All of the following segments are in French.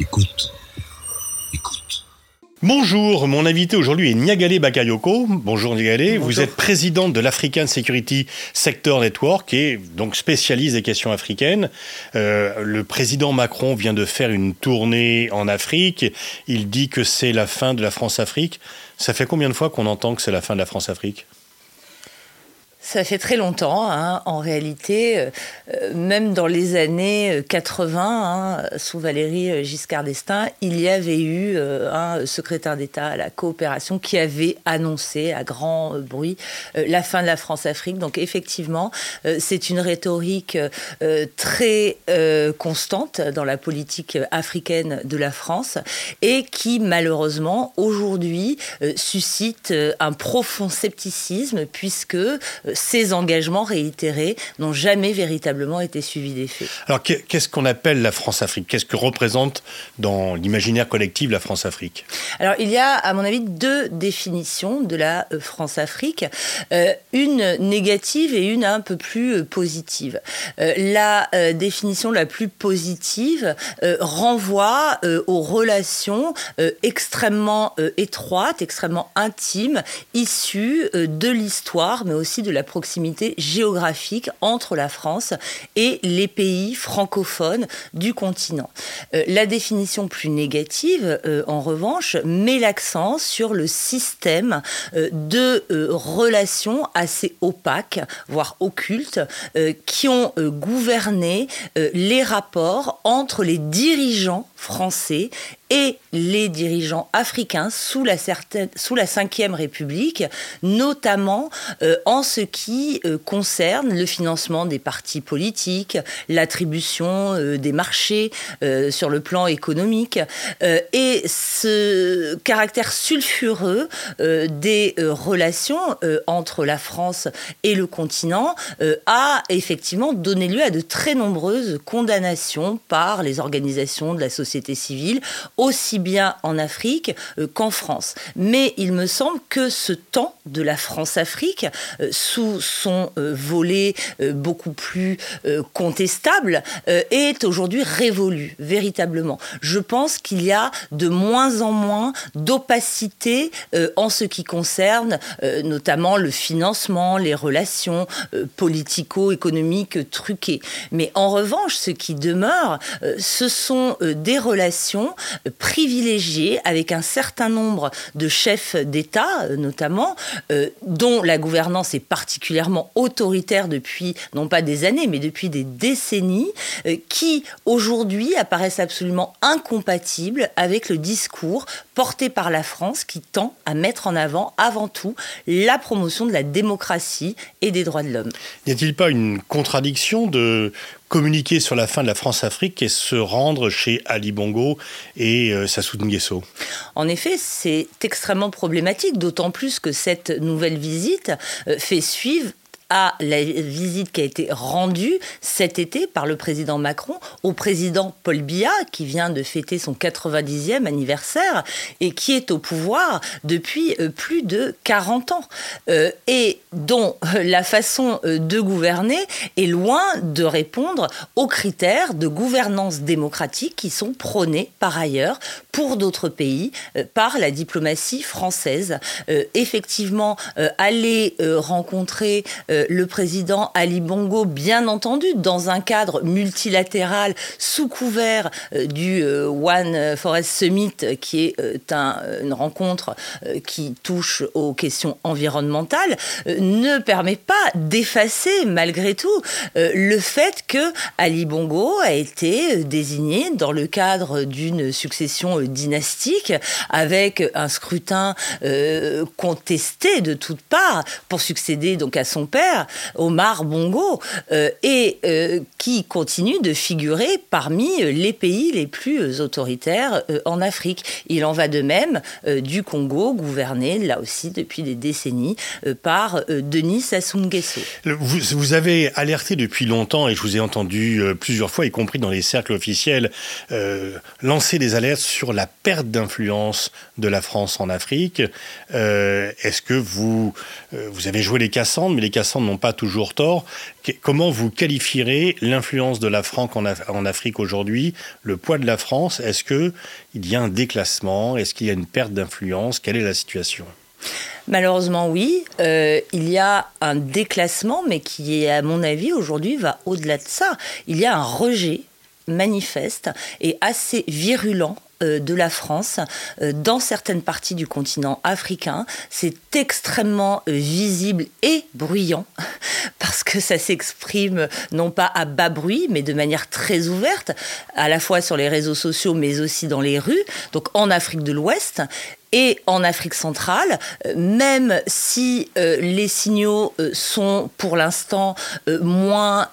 Écoute. Écoute. Bonjour, mon invité aujourd'hui est Niagale Bakayoko. Bonjour Niagale, vous êtes présidente de l'African Security Sector Network et donc spécialiste des questions africaines. Euh, le président Macron vient de faire une tournée en Afrique. Il dit que c'est la fin de la France-Afrique. Ça fait combien de fois qu'on entend que c'est la fin de la France-Afrique? Ça fait très longtemps, hein, en réalité, euh, euh, même dans les années 80, hein, sous Valérie Giscard d'Estaing, il y avait eu euh, un secrétaire d'État à la coopération qui avait annoncé à grand bruit la fin de la France-Afrique. Donc effectivement, c'est une rhétorique très constante dans la politique africaine de la France et qui malheureusement aujourd'hui suscite un profond scepticisme puisque ces engagements réitérés n'ont jamais véritablement été suivis d'effet. Alors qu'est-ce qu'on appelle la France-Afrique? Qu'est-ce que représente dans l'imaginaire collectif la France-Afrique? Alors il y a, à mon avis, deux définitions de la euh, France-Afrique, euh, une négative et une un peu plus euh, positive. la définition la plus positive renvoie aux relations extrêmement étroites, extrêmement intimes, issues de l'histoire, mais aussi de la proximité géographique entre la France et les pays francophones du continent. Euh, la définition plus négative, euh, en revanche, met l'accent sur le système euh, de relations assez opaques, voire occultes, qui ont gouverné les rapports entre les dirigeants français et les dirigeants africains sous la, certaine, sous la Ve République, notamment euh, en ce qui euh, concerne le financement des partis politiques, l'attribution euh, des marchés sur le plan économique. et ce caractère sulfureux des relations entre la France et le continent a effectivement donné lieu à de très nombreuses condamnations par les organisations de la société civile aussi bien en Afrique euh, qu'en France. Mais il me semble que ce temps de la France-Afrique, euh, sous son euh, volet beaucoup plus contestable, est aujourd'hui révolu, véritablement. Je pense qu'il y a de moins en moins d'opacité en ce qui concerne notamment le financement, les relations politico-économiques truquées. Mais en revanche, ce qui demeure, ce sont des relations privilégié avec un certain nombre de chefs d'État, euh, notamment, euh, dont la gouvernance est particulièrement autoritaire depuis, non pas des années, mais depuis des décennies, euh, qui aujourd'hui apparaissent absolument incompatibles avec le discours porté par la France qui tend à mettre en avant avant tout la promotion de la démocratie et des droits de l'homme. N'y a-t-il pas une contradiction de communiquer sur la fin de la France-Afrique et se rendre chez Ali Bongo et euh, Sassou Nguesso. En effet, c'est extrêmement problématique, d'autant plus que cette nouvelle visite euh, fait suivre à la visite qui a été rendue cet été par le président Macron au président Paul Biya, qui vient de fêter son 90e anniversaire et qui est au pouvoir depuis euh, plus de 40 ans, euh, et dont euh, la façon de gouverner est loin de répondre aux critères de gouvernance démocratique qui sont prônés par ailleurs pour d'autres pays par la diplomatie française. effectivement, aller rencontrer le président Ali Bongo, bien entendu, dans un cadre multilatéral sous couvert euh, du euh, One Forest Summit, qui est euh, une rencontre qui touche aux questions environnementales, ne permet pas d'effacer malgré tout le fait que Ali Bongo a été désigné dans le cadre d'une succession dynastique avec un scrutin contesté de toutes parts pour succéder donc à son père Omar Bongo, euh, et euh, qui continue de figurer parmi les pays les plus autoritaires euh, en Afrique. Il en va de même du Congo, gouverné là aussi depuis des décennies par Denis Sassou Nguesso. Vous, vous, avez alerté depuis longtemps, et je vous ai entendu plusieurs fois, y compris dans les cercles officiels, lancer des alertes sur la perte d'influence de la France en Afrique. Est-ce que vous, vous avez joué les Cassandres, mais les Cassandres n'ont pas toujours tort. Comment vous qualifierez l'influence de la France en, Afrique aujourd'hui, le poids de la France? Est-ce qu'il y a un déclassement? Est-ce qu'il y a une perte d'influence? Quelle est la situation? Malheureusement, oui. Euh, il y a un déclassement, mais qui, à mon avis, aujourd'hui, va au-delà de ça. Il y a un rejet manifeste et assez virulent de la France euh, dans certaines parties du continent africain. C'est extrêmement euh, visible et bruyant parce que ça s'exprime non pas à bas bruit mais de manière très ouverte, à la fois sur les réseaux sociaux mais aussi dans les rues, donc en Afrique de l'Ouest et en Afrique centrale, euh, même si euh, les signaux euh, sont pour l'instant moins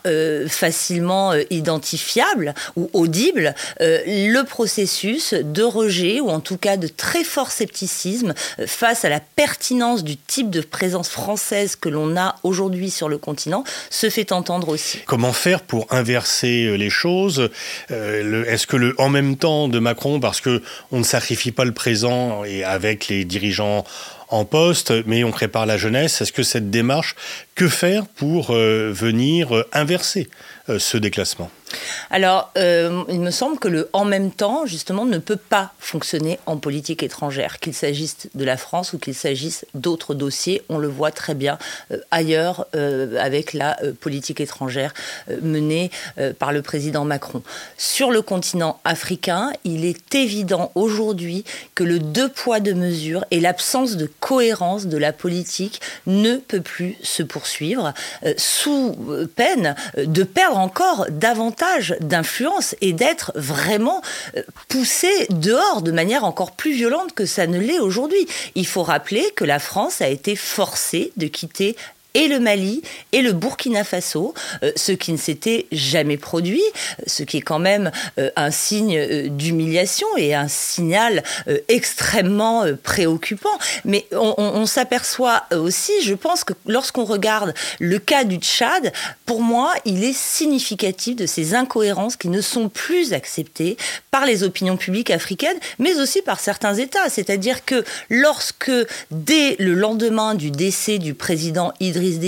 facilement identifiables ou audibles, le processus de rejet ou en tout cas de très fort scepticisme face à la pertinence du type de présence française que l'on a aujourd'hui sur le continent se fait entendre aussi. Comment faire pour inverser les choses? Est-ce que le en même temps de Macron, parce que on ne sacrifie pas le présent et avec les dirigeants en poste, mais on prépare la jeunesse. Est-ce que cette démarche, que faire pour euh, venir euh, inverser euh, ce déclassement? Alors, euh, il me semble que le en même temps, justement, ne peut pas fonctionner en politique étrangère, qu'il s'agisse de la France ou qu'il s'agisse d'autres dossiers. On le voit très bien euh, ailleurs avec la politique étrangère menée par le président Macron. Sur le continent africain, il est évident aujourd'hui que le deux poids, deux mesures et l'absence de cohérence de la politique ne peut plus se poursuivre sous peine de perdre encore davantage d'influence et d'être vraiment euh, poussé dehors de manière encore plus violente que ça ne l'est aujourd'hui. Il faut rappeler que la France a été forcée de quitter et le Mali et le Burkina Faso, euh, ce qui ne s'était jamais produit, ce qui est quand même euh, un signe euh, d'humiliation et un signal extrêmement préoccupant. Mais on, s'aperçoit aussi, je pense que lorsqu'on regarde le cas du Tchad, pour moi, il est significatif de ces incohérences qui ne sont plus acceptées par les opinions publiques africaines, mais aussi par certains États. C'est-à-dire que lorsque, dès le lendemain du décès du président Idriss Idriss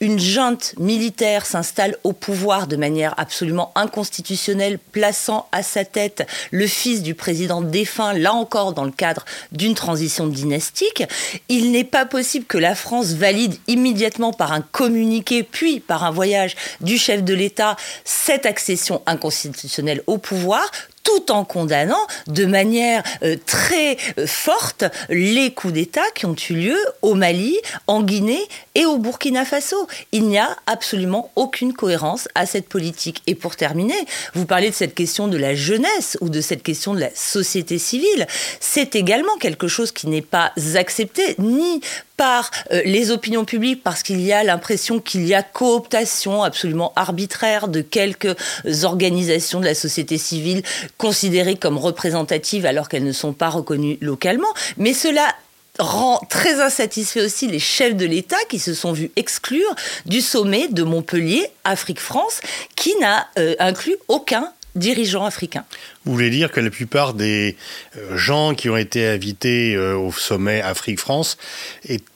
une junte militaire s'installe au pouvoir de manière absolument inconstitutionnelle, plaçant à sa tête le fils du président défunt, là encore dans le cadre d'une transition dynastique. Il n'est pas possible que la France valide immédiatement par un communiqué, puis par un voyage du chef de l'État, cette accession inconstitutionnelle au pouvoir, tout en condamnant de manière euh, très euh, forte les coups d'État qui ont eu lieu au Mali, en Guinée et au Burkina Faso. Il n'y a absolument aucune cohérence à cette politique. Et pour terminer, vous parlez de cette question de la jeunesse ou de cette question de la société civile. C'est également quelque chose qui n'est pas accepté ni par euh, les opinions publiques parce qu'il y a l'impression qu'il y a cooptation absolument arbitraire de quelques organisations de la société civile considérées comme représentatives alors qu'elles ne sont pas reconnues localement. Mais cela rend très insatisfait aussi les chefs de l'État qui se sont vus exclure du sommet de Montpellier, Afrique-France, qui n'a euh, inclus aucun dirigeants africains. Vous voulez dire que la plupart des euh, gens qui ont été invités euh, au sommet Afrique-France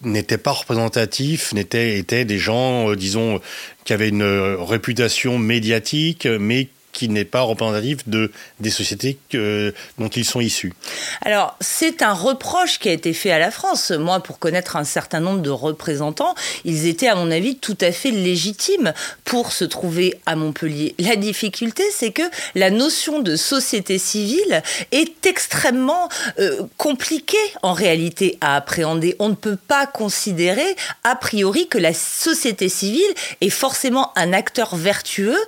n'étaient pas représentatifs, étaient, étaient des gens, euh, disons, qui avaient une réputation médiatique, mais qui n'est pas représentatif de, des sociétés dont ils sont issus. Alors, c'est un reproche qui a été fait à la France. Moi, pour connaître un certain nombre de représentants, ils étaient, à mon avis, tout à fait légitimes pour se trouver à Montpellier. La difficulté, c'est que la notion de société civile est extrêmement euh, compliquée, en réalité, à appréhender. On ne peut pas considérer, a priori, que la société civile est forcément un acteur vertueux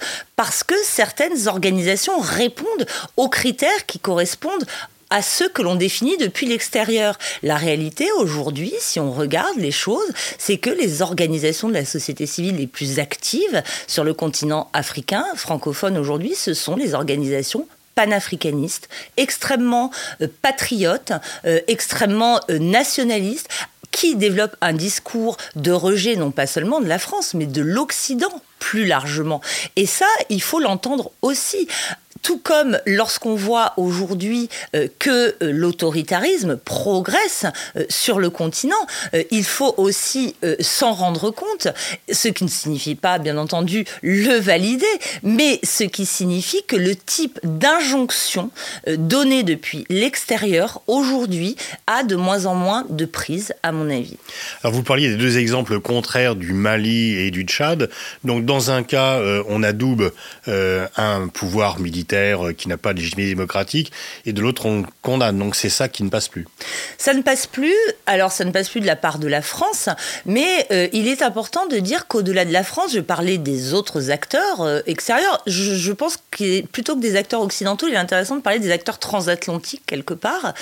parce que certaines organisations répondent aux critères qui correspondent à ceux que l'on définit depuis l'extérieur. La réalité aujourd'hui, si on regarde les choses, c'est que les organisations de la société civile les plus actives sur le continent africain, francophone aujourd'hui, ce sont les organisations panafricanistes, extrêmement euh, patriotes, euh, extrêmement euh, nationalistes, qui développent un discours de rejet non pas seulement de la France, mais de l'Occident plus largement. Et ça, il faut l'entendre aussi tout comme lorsqu'on voit aujourd'hui euh, que euh, l'autoritarisme progresse euh, sur le continent, il faut aussi s'en rendre compte, ce qui ne signifie pas, bien entendu, le valider, mais ce qui signifie que le type d'injonction donnée depuis l'extérieur aujourd'hui a de moins en moins de prise, à mon avis. Alors vous parliez des deux exemples contraires du Mali et du Tchad. Donc dans un cas, on adoube un pouvoir militaire euh, qui n'a pas de légitimité démocratique, et de l'autre, on condamne. Donc c'est ça qui ne passe plus. Ça ne passe plus. Alors ça ne passe plus de la part de la France, mais euh, il est important de dire qu'au-delà de la France, je parlais des autres acteurs euh, extérieurs. Je, pense que plutôt que des acteurs occidentaux, il est intéressant de parler des acteurs transatlantiques quelque part.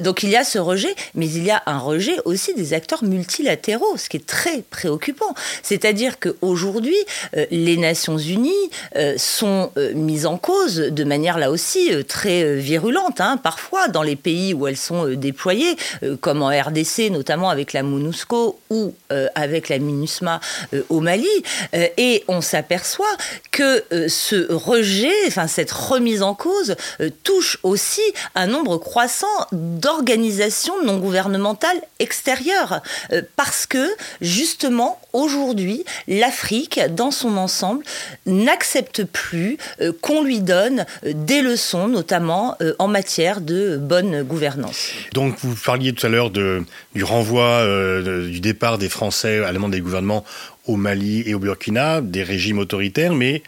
donc il y a ce rejet, mais il y a un rejet aussi des acteurs multilatéraux, ce qui est très préoccupant. C'est-à-dire qu'aujourd'hui, les Nations Unies sont mises en cause de manière là aussi euh, très euh, virulente, hein, parfois dans les pays où elles sont euh, déployées, comme en RDC, notamment avec la MONUSCO ou avec la MINUSMA au Mali. et on s'aperçoit que ce rejet, enfin cette remise en cause, touche aussi un nombre croissant d'organisations non gouvernementales extérieures. parce que, justement, aujourd'hui, l'Afrique, dans son ensemble, n'accepte plus qu'on lui donne euh, des leçons, notamment euh, en matière de bonne gouvernance. Donc vous parliez tout à l'heure du renvoi euh, du départ des Français allemands des gouvernements au Mali et au Burkina, des régimes autoritaires, mais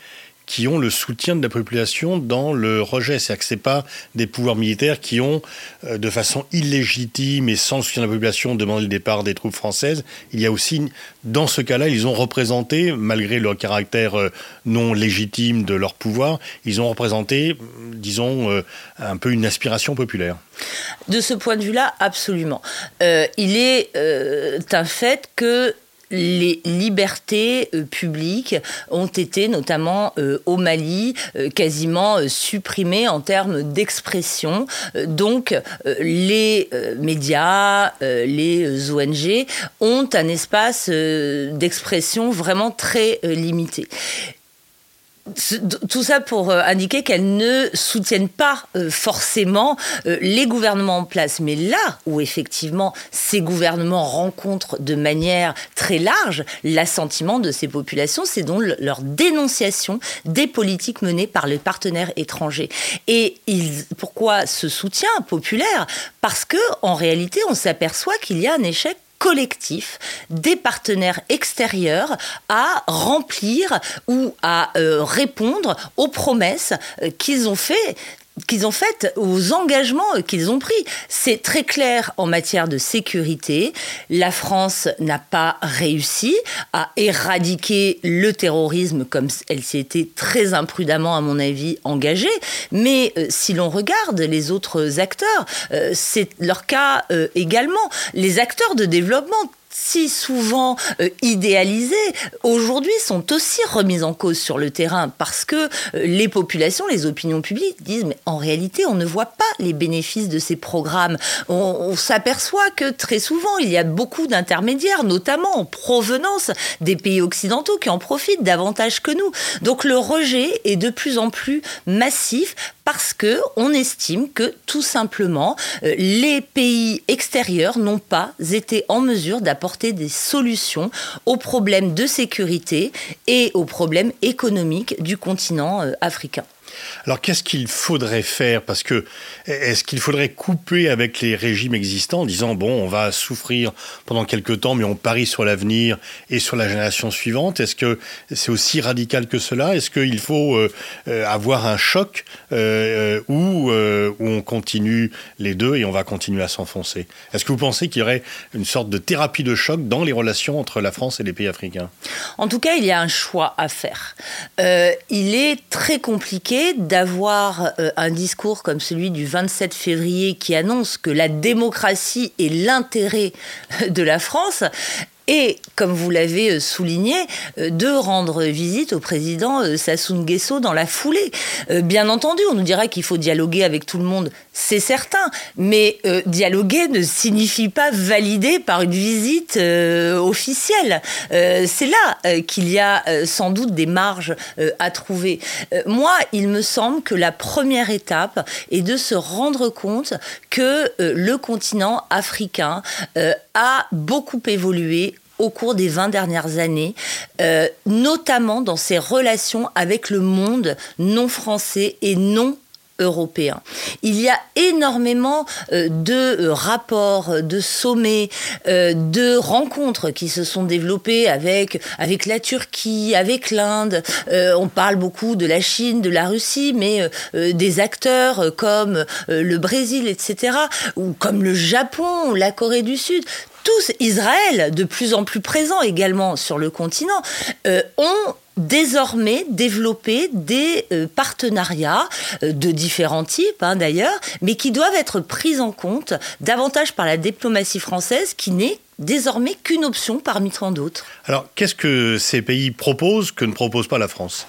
qui ont le soutien de la population dans le rejet. C'est-à-dire que ce pas des pouvoirs militaires qui ont, euh, de façon illégitime et sans soutien de la population, demandé le départ des troupes françaises. Il y a aussi, dans ce cas-là, ils ont représenté, malgré leur caractère euh, non légitime de leur pouvoir, ils ont représenté, disons, euh, un peu une aspiration populaire. De ce point de vue-là, absolument. il est un fait que les libertés euh, publiques ont été, notamment euh, au Mali, euh, quasiment supprimées en termes d'expression. donc, les médias, les ONG ont un espace d'expression vraiment très limité tout ça pour euh, indiquer qu'elles ne soutiennent pas euh, forcément euh, les gouvernements en place. Mais là où effectivement ces gouvernements rencontrent de manière très large l'assentiment de ces populations, c'est donc leur dénonciation des politiques menées par les partenaires étrangers. Et pourquoi ce soutien populaire? Parce que en réalité, on s'aperçoit qu'il y a un échec collectif des partenaires extérieurs à remplir ou à euh, répondre aux promesses euh, qu'ils ont fait qu'ils ont fait aux engagements qu'ils ont pris. C'est très clair en matière de sécurité. La France n'a pas réussi à éradiquer le terrorisme comme elle s'y était très imprudemment, à mon avis, engagée. Mais euh, si l'on regarde les autres acteurs, euh, c'est leur cas euh, également. Les acteurs de développement si souvent euh, idéalisées, aujourd'hui sont aussi remises en cause sur le terrain parce que euh, les populations, les opinions publiques disent mais en réalité on ne voit pas les bénéfices de ces programmes. On, s'aperçoit que très souvent il y a beaucoup d'intermédiaires, notamment en provenance des pays occidentaux qui en profitent davantage que nous. Donc le rejet est de plus en plus massif parce que on estime que tout simplement euh, les pays extérieurs n'ont pas été en mesure d'apporter des solutions aux problèmes de sécurité et aux problèmes économiques du continent euh, africain. Alors qu'est-ce qu'il faudrait faire? Parce que est-ce qu'il faudrait couper avec les régimes existants en disant bon, on va souffrir pendant quelques temps, mais on parie sur l'avenir et sur la génération suivante? Est-ce que c'est aussi radical que cela? Est-ce qu'il faut euh, euh, avoir un choc euh, où on continue les deux et on va continuer à s'enfoncer? Est-ce que vous pensez qu'il y aurait une sorte de thérapie de choc dans les relations entre la France et les pays africains? En tout cas, il y a un choix à faire. il est très compliqué d'avoir euh, un discours comme celui du 27 février qui annonce que la démocratie est l'intérêt de la France et, comme vous l'avez souligné, de rendre visite au président Sassou Nguesso dans la foulée. Bien entendu, on nous dirait qu'il faut dialoguer avec tout le monde, c'est certain, mais dialoguer ne signifie pas valider par une visite officielle. c'est là qu'il y a sans doute des marges à trouver. moi, il me semble que la première étape est de se rendre compte que euh, le continent africain euh, a beaucoup évolué au cours des 20 dernières années, euh, notamment dans ses relations avec le monde non français et non européen. Il y a énormément euh, de euh, rapports, de sommets, euh, de rencontres qui se sont développées avec, avec la Turquie, avec l'Inde. on parle beaucoup de la Chine, de la Russie, mais des acteurs comme le Brésil, etc., ou comme le Japon, la Corée du Sud, tous, Israël, de plus en plus présent également sur le continent, ont désormais développer des euh, partenariats euh, de différents types hein, d'ailleurs, mais qui doivent être pris en compte davantage par la diplomatie française qui n'est désormais qu'une option parmi tant d'autres. Alors, qu'est-ce que ces pays proposent que ne propose pas la France?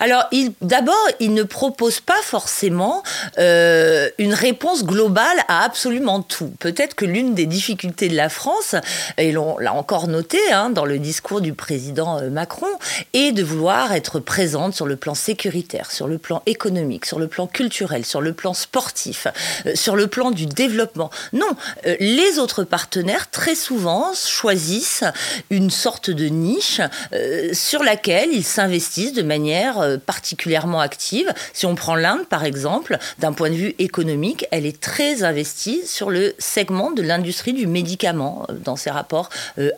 Alors, d'abord, ils ne proposent pas forcément euh, une réponse globale à absolument tout. Peut-être que l'une des difficultés de la France, et l'on l'a encore noté hein, dans le discours du président euh, Macron, est de vouloir être présente sur le plan sécuritaire, sur le plan économique, sur le plan culturel, sur le plan sportif, euh, sur le plan du développement. Non, les autres partenaires, très souvent, choisissent une sorte de niche euh, sur laquelle ils s'investissent de manière euh, particulièrement active. Si on prend l'Inde, par exemple, d'un point de vue économique, elle est très investie sur le segment de l'industrie du médicament euh, dans ses rapports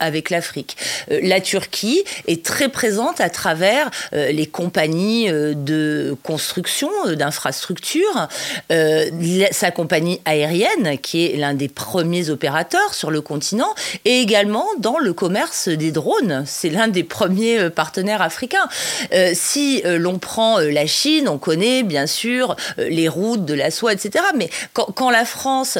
avec l'Afrique. la Turquie est très présente à travers les compagnies de construction, d'infrastructures, sa compagnie aérienne, qui est l'un des premiers opérateurs sur le continent, et également dans le commerce des drones. C'est l'un des premiers euh, partenaires africains. Euh, si euh, l'on prend la Chine, on connaît bien sûr les routes de la soie, etc. Mais quand, la France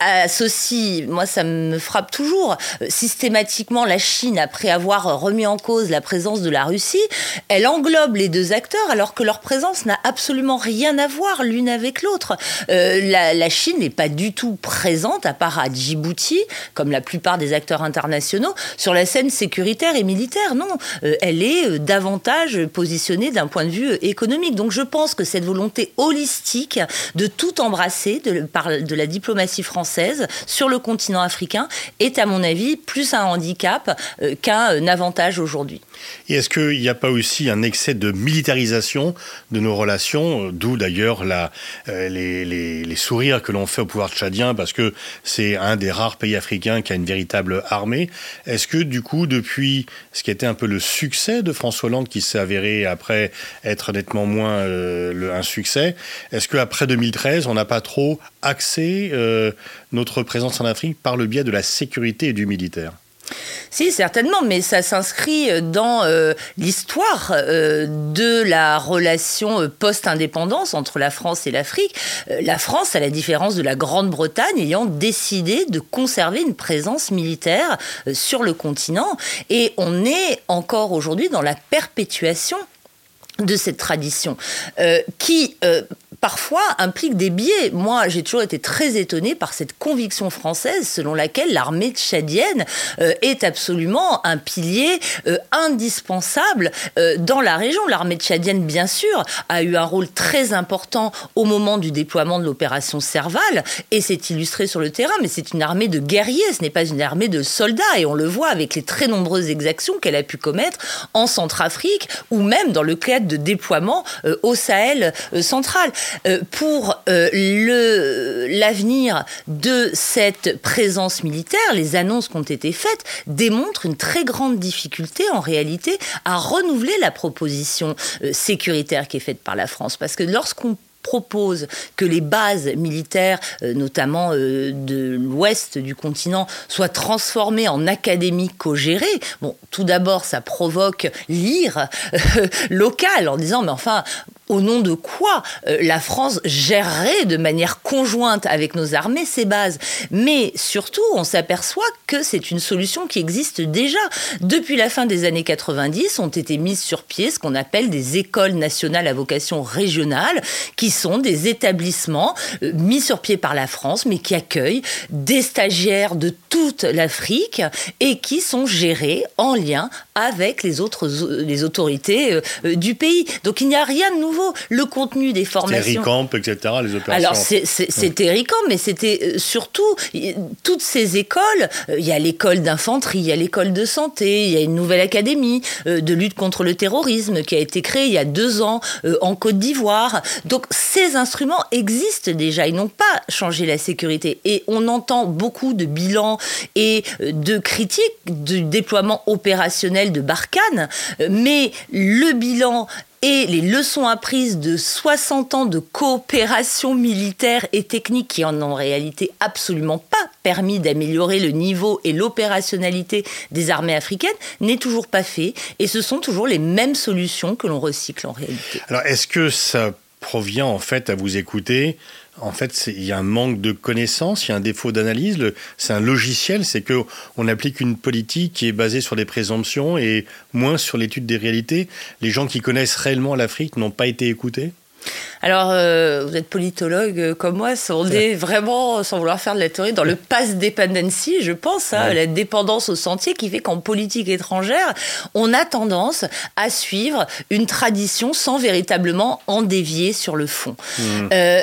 associe, moi ça me frappe toujours, systématiquement la Chine, après avoir remis en cause la présence de la Russie, elle englobe les deux acteurs alors que leur présence n'a absolument rien à voir l'une avec l'autre. la, la Chine n'est pas du tout présente, à part à Djibouti, comme la plupart des acteurs internationaux, sur la scène sécuritaire et militaire. Non, euh, elle est euh, davantage positionnée d'un point de vue euh, économique. Donc je pense que cette volonté holistique de tout embrasser de, par de la diplomatie française sur le continent africain est, à mon avis, plus un handicap qu'un avantage aujourd'hui. Et est-ce qu'il n'y a pas aussi un excès de militarisation de nos relations, d'où d'ailleurs les, les, les, sourires que l'on fait au pouvoir tchadien, parce que c'est un des rares pays africains qui a une véritable armée. Est-ce que du coup, depuis ce qui était un peu le succès de François Hollande, qui s'est avéré après être nettement moins euh, un succès, est-ce qu'après 2013, on n'a pas trop axé euh, notre présence en Afrique par le biais de la sécurité et du militaire? Si, certainement, mais ça s'inscrit euh, dans euh, l'histoire euh, de la relation post-indépendance entre la France et l'Afrique. la France, à la différence de la Grande-Bretagne, ayant décidé de conserver une présence militaire sur le continent. Et on est encore aujourd'hui dans la perpétuation de cette tradition, qui parfois implique des biais. Moi, j'ai toujours été très étonnée par cette conviction française selon laquelle l'armée tchadienne euh, est absolument un pilier euh, indispensable euh, dans la région. L'armée tchadienne, bien sûr, a eu un rôle très important au moment du déploiement de l'opération Serval et c'est illustré sur le terrain, mais c'est une armée de guerriers, ce n'est pas une armée de soldats et on le voit avec les très nombreuses exactions qu'elle a pu commettre en Centrafrique ou même dans le cadre de déploiement au Sahel central. Euh, pour euh, l'avenir de cette présence militaire, les annonces qui ont été faites démontrent une très grande difficulté en réalité à renouveler la proposition euh, sécuritaire qui est faite par la France. Parce que lorsqu'on propose que les bases militaires, notamment de l'ouest du continent, soient transformées en académies co-gérées, bon, tout d'abord, ça provoque l'ire locale en disant, mais enfin, au nom de quoi euh, la France gérerait de manière conjointe avec nos armées ces bases. Mais surtout, on s'aperçoit que c'est une solution qui existe déjà. Depuis la fin des années 90, ont été mises sur pied ce qu'on appelle des écoles nationales à vocation régionale, qui sont des établissements euh, mis sur pied par la France, mais qui accueillent des stagiaires de toute l'Afrique et qui sont gérés en lien avec les autres les autorités euh, du pays. Donc il n'y a rien de nouveau le contenu des formations. Camp, etc., les opérations. Alors, c'était Ricamp, mais c'était euh, surtout toutes ces écoles. Euh, il y a l'école d'infanterie, il y a l'école de santé, il y a une nouvelle académie euh, de lutte contre le terrorisme qui a été créée il y a deux ans en Côte d'Ivoire. Donc, ces instruments existent déjà. Ils n'ont pas changé la sécurité. Et on entend beaucoup de bilans et de critiques du déploiement opérationnel de Barkhane, mais le bilan et les leçons apprises de 60 ans de coopération militaire et technique qui en ont en réalité absolument pas permis d'améliorer le niveau et l'opérationnalité des armées africaines n'est toujours pas fait et ce sont toujours les mêmes solutions que l'on recycle en réalité. Alors est-ce que ça provient en fait à vous écouter en fait, il y a un manque de connaissances, il y a un défaut d'analyse. C'est un logiciel, c'est que on applique une politique qui est basée sur des présomptions et moins sur l'étude des réalités. Les gens qui connaissent réellement l'Afrique n'ont pas été écoutés. Alors, euh, vous êtes politologue euh, comme moi, on est vraiment, sans vouloir faire de la théorie, dans le pass dependency, je pense, hein, la dépendance au sentier qui fait qu'en politique étrangère, on a tendance à suivre une tradition sans véritablement en dévier sur le fond. Mmh. Euh,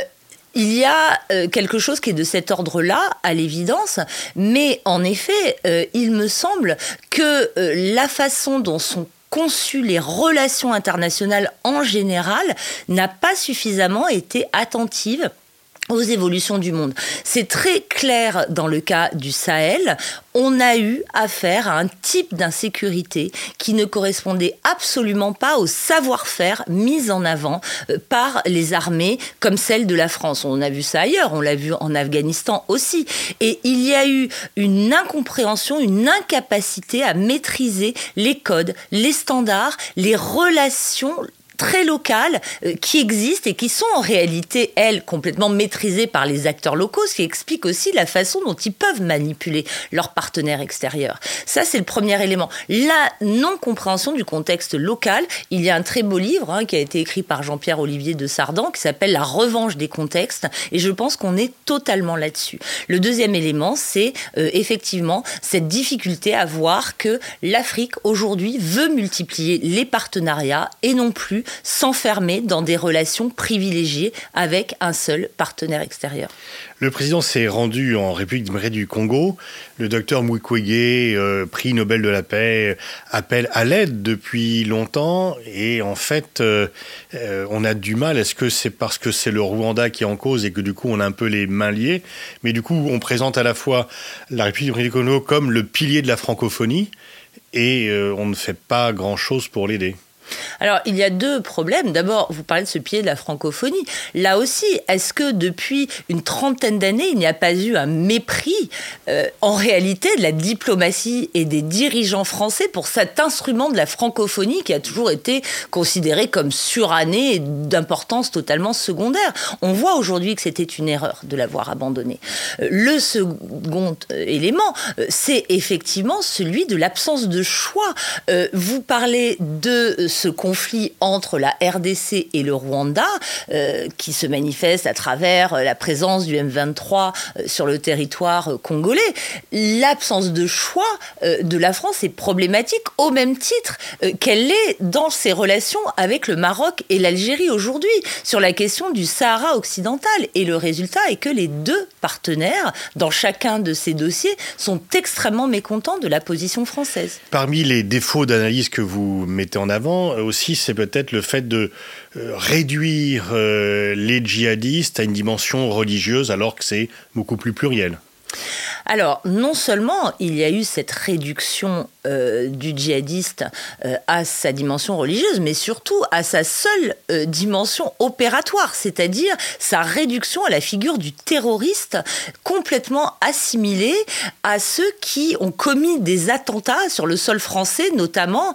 il y a euh, quelque chose qui est de cet ordre-là, à l'évidence, mais en effet, euh, il me semble que euh, la façon dont sont conçues les relations internationales en général n'a pas suffisamment été attentive aux évolutions du monde. C'est très clair dans le cas du Sahel. On a eu affaire à un type d'insécurité qui ne correspondait absolument pas au savoir-faire mis en avant euh, par les armées comme celle de la France. On a vu ça ailleurs, on l'a vu en Afghanistan aussi. Et il y a eu une incompréhension, une incapacité à maîtriser les codes, les standards, les relations très locales euh, qui existent et qui sont en réalité, elles, complètement maîtrisées par les acteurs locaux, ce qui explique aussi la façon dont ils peuvent manipuler leurs partenaires extérieurs. Ça, c'est le premier élément. La non-compréhension du contexte local. Il y a un très beau livre hein, qui a été écrit par Jean-Pierre Olivier de Sardan qui s'appelle La revanche des contextes et je pense qu'on est totalement là-dessus. Le deuxième élément, c'est euh, effectivement cette difficulté à voir que l'Afrique aujourd'hui veut multiplier les partenariats et non plus s'enfermer dans des relations privilégiées avec un seul partenaire extérieur. Le président s'est rendu en République du Congo. Le docteur Mukwege, euh, prix Nobel de la paix, appelle à l'aide depuis longtemps. Et en fait, euh, euh, on a du mal. Est-ce que c'est parce que c'est le Rwanda qui est en cause et que du coup on a un peu les mains liées? Mais du coup, on présente à la fois la République du Congo comme le pilier de la francophonie et on ne fait pas grand-chose pour l'aider. Alors, il y a deux problèmes. D'abord, vous parlez de ce pied de la francophonie. Là aussi, est-ce que depuis une trentaine d'années, il n'y a pas eu un mépris, euh, en réalité, de la diplomatie et des dirigeants français pour cet instrument de la francophonie qui a toujours été considéré comme suranné et d'importance totalement secondaire? On voit aujourd'hui que c'était une erreur de l'avoir abandonné. Euh, le second euh, élément, c'est effectivement celui de l'absence de choix. Vous parlez de ce conflit entre la RDC et le Rwanda, euh, qui se manifeste à travers euh, la présence du M23 euh, sur le territoire congolais, l'absence de choix de la France est problématique au même titre qu'elle l'est dans ses relations avec le Maroc et l'Algérie aujourd'hui sur la question du Sahara occidental. Et le résultat est que les deux partenaires, dans chacun de ces dossiers, sont extrêmement mécontents de la position française. Parmi les défauts d'analyse que vous mettez en avant, aussi, c'est peut-être le fait de euh, réduire euh, les djihadistes à une dimension religieuse alors que c'est beaucoup plus pluriel. Alors, non seulement il y a eu cette réduction euh, du djihadiste euh, à sa dimension religieuse, mais surtout à sa seule euh, dimension opératoire, c'est-à-dire sa réduction à la figure du terroriste complètement assimilé à ceux qui ont commis des attentats sur le sol français, notamment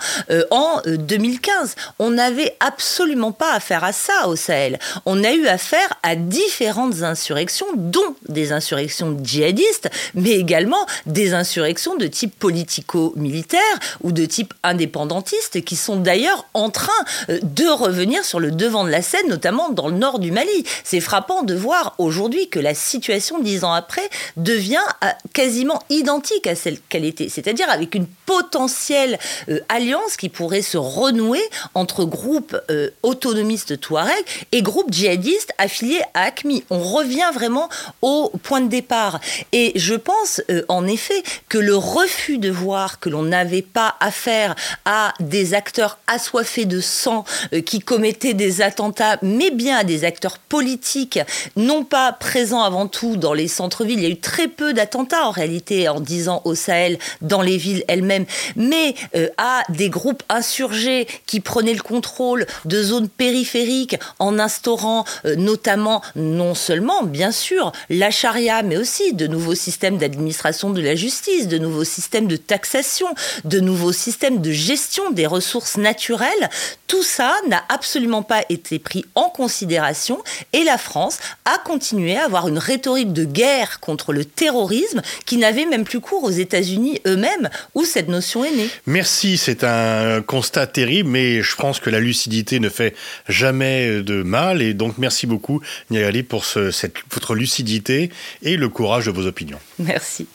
en 2015. On n'avait absolument pas affaire à ça au Sahel. On a eu affaire à différentes insurrections, dont des insurrections djihadistes, mais également des insurrections de type politico-militaire ou de type indépendantiste qui sont d'ailleurs en train euh, de revenir sur le devant de la scène, notamment dans le nord du Mali. C'est frappant de voir aujourd'hui que la situation dix ans après devient euh, quasiment identique à celle qu'elle était, c'est-à-dire avec une potentielle euh, alliance qui pourrait se renouer entre groupes autonomistes touareg et groupes djihadistes affiliés à ACMI. On revient vraiment au point de départ. Je pense en effet que le refus de voir que l'on n'avait pas affaire à des acteurs assoiffés de sang euh, qui commettaient des attentats, mais bien à des acteurs politiques, non pas présents avant tout dans les centres-villes. Il y a eu très peu d'attentats en réalité en disant au Sahel, dans les villes elles-mêmes, mais euh, à des groupes insurgés qui prenaient le contrôle de zones périphériques en instaurant euh, notamment, non seulement, bien sûr, la charia, mais aussi de nouveaux systèmes d'administration de la justice, de nouveaux systèmes de taxation, de nouveaux systèmes de gestion des ressources naturelles. Tout ça n'a absolument pas été pris en considération et la France a continué à avoir une rhétorique de guerre contre le terrorisme qui n'avait même plus cours aux États-Unis eux-mêmes où cette notion est née. Merci, c'est un constat terrible, mais je pense que la lucidité ne fait jamais de mal et donc merci beaucoup Niagali pour cette, votre lucidité et le courage de vos Merci.